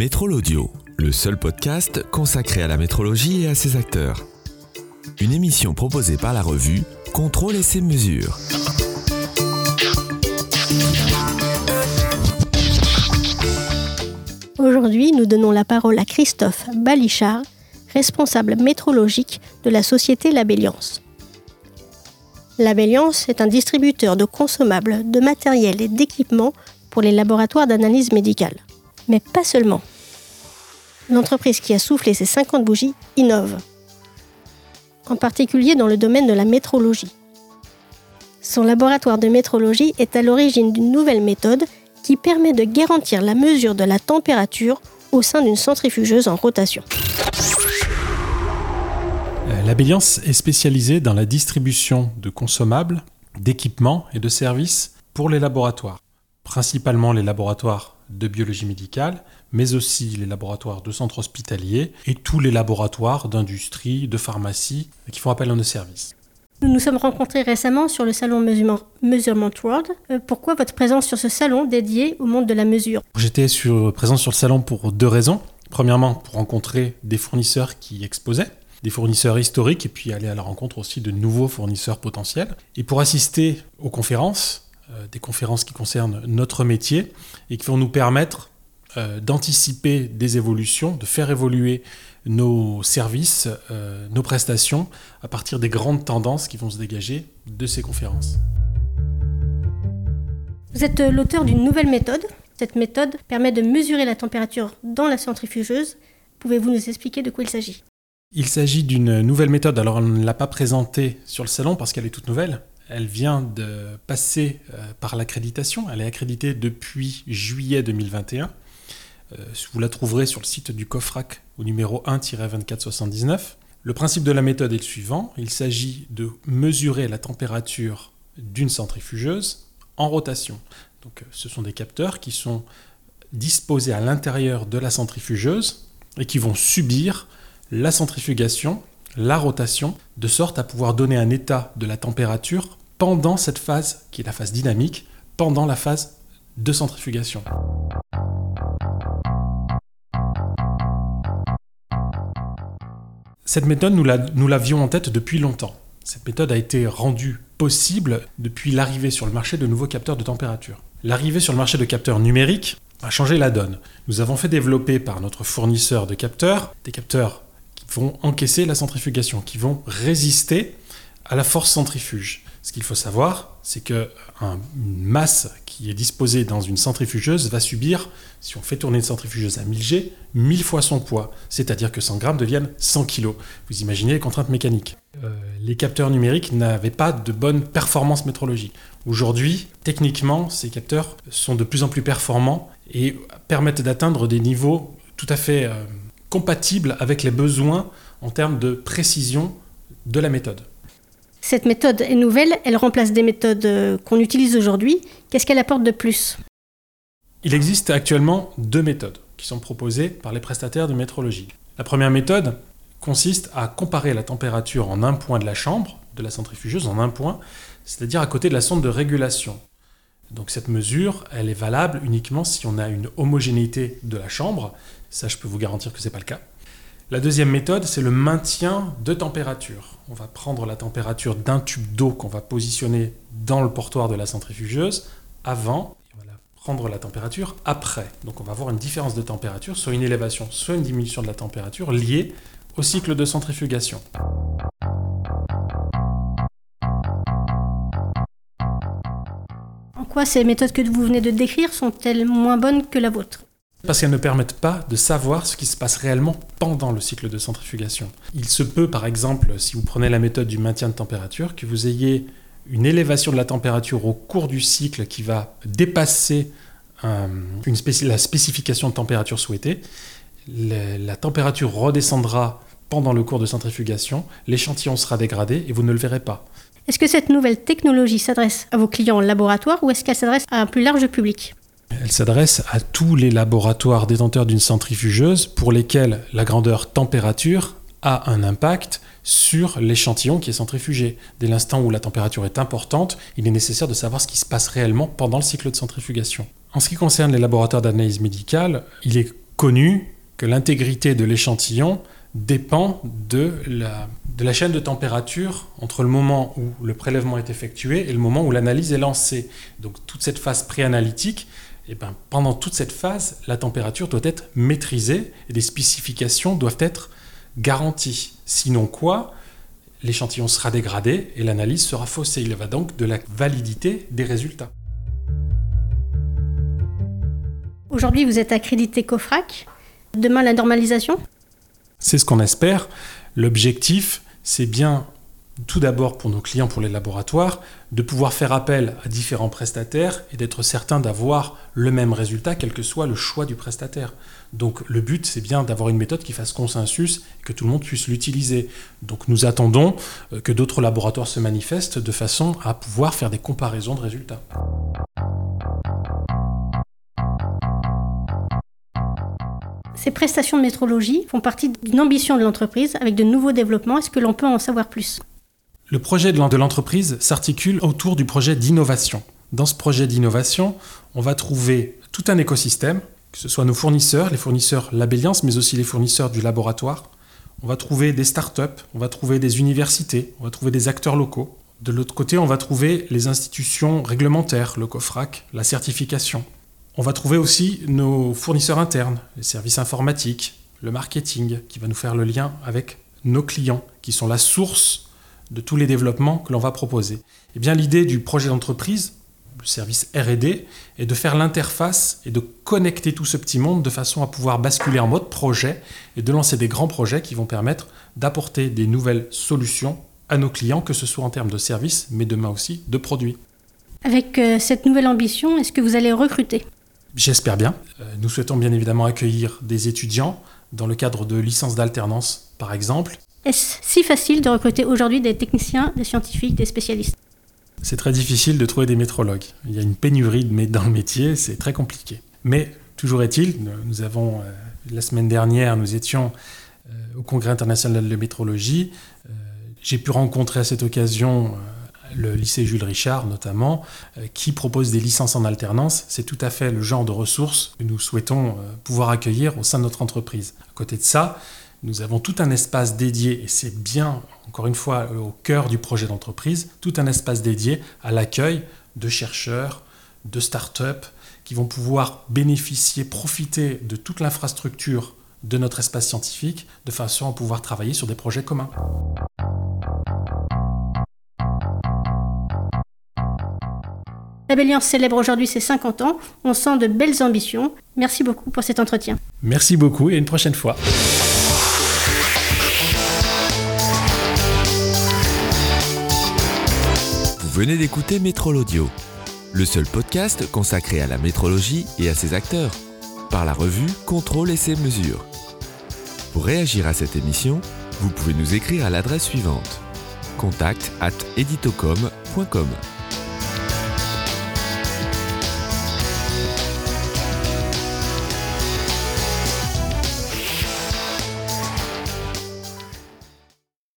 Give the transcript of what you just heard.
Métrol Audio, le seul podcast consacré à la métrologie et à ses acteurs. Une émission proposée par la revue Contrôle et ses mesures. Aujourd'hui, nous donnons la parole à Christophe Balichard, responsable métrologique de la société Labelliance. Labelliance est un distributeur de consommables, de matériel et d'équipements pour les laboratoires d'analyse médicale. Mais pas seulement. L'entreprise qui a soufflé ces 50 bougies innove, en particulier dans le domaine de la métrologie. Son laboratoire de métrologie est à l'origine d'une nouvelle méthode qui permet de garantir la mesure de la température au sein d'une centrifugeuse en rotation. Euh, la est spécialisée dans la distribution de consommables, d'équipements et de services pour les laboratoires, principalement les laboratoires de biologie médicale, mais aussi les laboratoires de centres hospitaliers et tous les laboratoires d'industrie, de pharmacie qui font appel à nos services. Nous nous sommes rencontrés récemment sur le salon Measurement, World. Euh, pourquoi votre présence sur ce salon dédié au monde de la mesure? J'étais présent sur le salon pour deux raisons. Premièrement, pour rencontrer des fournisseurs qui exposaient, des fournisseurs historiques, et puis aller à la rencontre aussi de nouveaux fournisseurs potentiels. Et pour assister aux conférences, des conférences qui concernent notre métier et qui vont nous permettre euh, d'anticiper des évolutions, de faire évoluer nos services, euh, nos prestations, à partir des grandes tendances qui vont se dégager de ces conférences. Vous êtes euh, l'auteur d'une nouvelle méthode. Cette méthode permet de mesurer la température dans la centrifugeuse. Pouvez-vous nous expliquer de quoi il s'agit? Il s'agit d'une nouvelle méthode. Alors on ne l'a pas présentée sur le salon parce qu'elle est toute nouvelle. Elle vient de passer euh, par l'accréditation. Elle est accréditée depuis juillet 2021. Vous la trouverez sur le site du COFRAC au numéro 1-2479. Le principe de la méthode est le suivant. Il s'agit de mesurer la température d'une centrifugeuse en rotation. Donc, euh, ce sont des capteurs qui sont disposés à l'intérieur de la centrifugeuse et qui vont subir la centrifugation, la rotation, de sorte à pouvoir donner un état de la température pendant cette phase qui est la phase dynamique, pendant la phase de centrifugation. Cette méthode, nous l'avions en tête depuis longtemps. Cette méthode a été rendue possible depuis l'arrivée sur le marché de nouveaux capteurs de température. L'arrivée sur le marché de capteurs numériques a changé la donne. Nous avons fait développer par notre fournisseur de capteurs des capteurs qui vont encaisser la centrifugation, qui vont résister à la force centrifuge. Ce qu'il faut savoir, c'est qu'une masse qui est disposée dans une centrifugeuse va subir, si on fait tourner une centrifugeuse à 1000 G, 1000 fois son poids. C'est-à-dire que 100 grammes deviennent 100 kg. Vous imaginez les contraintes mécaniques. Euh, les capteurs numériques n'avaient pas de bonne performance métrologique. Aujourd'hui, techniquement, ces capteurs sont de plus en plus performants et permettent d'atteindre des niveaux tout à fait euh, compatibles avec les besoins en termes de précision de la méthode. Cette méthode est nouvelle, elle remplace des méthodes euh, qu'on utilise aujourd'hui. Qu'est-ce qu'elle apporte de plus? Il existe actuellement deux méthodes qui sont proposées par les prestataires de métrologie. La première méthode consiste à comparer la température en un point de la chambre, de la centrifugeuse en un point, c'est-à-dire à côté de la sonde de régulation. Donc cette mesure, elle est valable uniquement si on a une homogénéité de la chambre. Ça, je peux vous garantir que ce n'est pas le cas. La deuxième méthode, c'est le maintien de température. On va prendre la température d'un tube d'eau qu'on va positionner dans le portoir de la centrifugeuse avant, et on va prendre la température après. Donc on va avoir une différence de température, soit une élévation, soit une diminution de la température liée au cycle de centrifugation. En quoi ces méthodes que vous venez de décrire sont-elles moins bonnes que la vôtre? Parce qu'elles ne permettent pas de savoir ce qui se passe réellement pendant le cycle de centrifugation. Il se peut, par exemple, si vous prenez la méthode du maintien de température, que vous ayez une élévation de la température au cours du cycle qui va dépasser euh, la spécification de température souhaitée. la température redescendra pendant le cours de centrifugation, l'échantillon sera dégradé et vous ne le verrez pas. Est-ce que cette nouvelle technologie s'adresse à vos clients en laboratoire ou est-ce qu'elle s'adresse à un plus large public? Elle s'adresse à tous les laboratoires détenteurs d'une centrifugeuse pour lesquels la grandeur température a un impact sur l'échantillon qui est centrifugé. Dès l'instant où la température est importante, il est nécessaire de savoir ce qui se passe réellement pendant le cycle de centrifugation. En ce qui concerne les laboratoires d'analyse médicale, il est connu que l'intégrité de l'échantillon dépend de la, de la chaîne de température entre le moment où le prélèvement est effectué et le moment où l'analyse est lancée. Donc toute cette phase préanalytique, eh ben, pendant toute cette phase, la température doit être maîtrisée et des spécifications doivent être garanties. Sinon quoi L'échantillon sera dégradé et l'analyse sera faussée. Il va donc de la validité des résultats. Aujourd'hui, vous êtes accrédité COFRAC. Demain, la normalisation? C'est ce qu'on espère. L'objectif, c'est bien tout d'abord pour nos clients, pour les laboratoires, de pouvoir faire appel à différents prestataires et d'être certain d'avoir le même résultat, quel que soit le choix du prestataire. Donc le but, c'est bien d'avoir une méthode qui fasse consensus et que tout le monde puisse l'utiliser. Donc nous attendons euh, que d'autres laboratoires se manifestent de façon à pouvoir faire des comparaisons de résultats. Ces prestations de métrologie font partie d'une ambition de l'entreprise avec de nouveaux développements. Est-ce que l'on peut en savoir plus? Le projet de l'entreprise s'articule autour du projet d'innovation. Dans ce projet d'innovation, on va trouver tout un écosystème, que ce soit nos fournisseurs, les fournisseurs Labelliance, mais aussi les fournisseurs du laboratoire. On va trouver des startups, on va trouver des universités, on va trouver des acteurs locaux. De l'autre côté, on va trouver les institutions réglementaires, le COFRAC, la certification. On va trouver aussi nos fournisseurs internes, les services informatiques, le marketing, qui va nous faire le lien avec nos clients, qui sont la source de tous les développements que l'on va proposer. Eh bien, l'idée du projet d'entreprise, le service R&D, est de faire l'interface et de connecter tout ce petit monde de façon à pouvoir basculer en mode projet et de lancer des grands projets qui vont permettre d'apporter des nouvelles solutions à nos clients, que ce soit en termes de services, mais demain aussi de produits. Avec euh, cette nouvelle ambition, est-ce que vous allez recruter? J'espère bien. Euh, nous souhaitons bien évidemment accueillir des étudiants dans le cadre de licences d'alternance, par exemple, est-ce si facile de recruter aujourd'hui des techniciens, des scientifiques, des spécialistes? C'est très difficile de trouver des métrologues. Il y a une pénurie de dans le métier, c'est très compliqué. Mais toujours est-il, nous avons, euh, la semaine dernière, nous étions euh, au Congrès international de métrologie. Euh, j'ai pu rencontrer à cette occasion le lycée Jules Richard notamment, qui propose des licences en alternance. C'est tout à fait le genre de ressources que nous souhaitons pouvoir accueillir au sein de notre entreprise. À côté de ça, nous avons tout un espace dédié, et c'est bien, encore une fois, au cœur du projet d'entreprise, tout un espace dédié à l'accueil de chercheurs, de start-up, qui vont pouvoir bénéficier, profiter de toute l'infrastructure de notre espace scientifique, de façon à pouvoir travailler sur des projets communs. La célèbre aujourd'hui ses 50 ans. On sent de belles ambitions. Merci beaucoup pour cet entretien. Merci beaucoup et une prochaine fois. Venez d'écouter Métrol Audio, le seul podcast consacré à la métrologie et à ses acteurs, par la revue Contrôle et ses mesures. Pour réagir à cette émission, vous pouvez nous écrire à l'adresse suivante contact at editocom.com.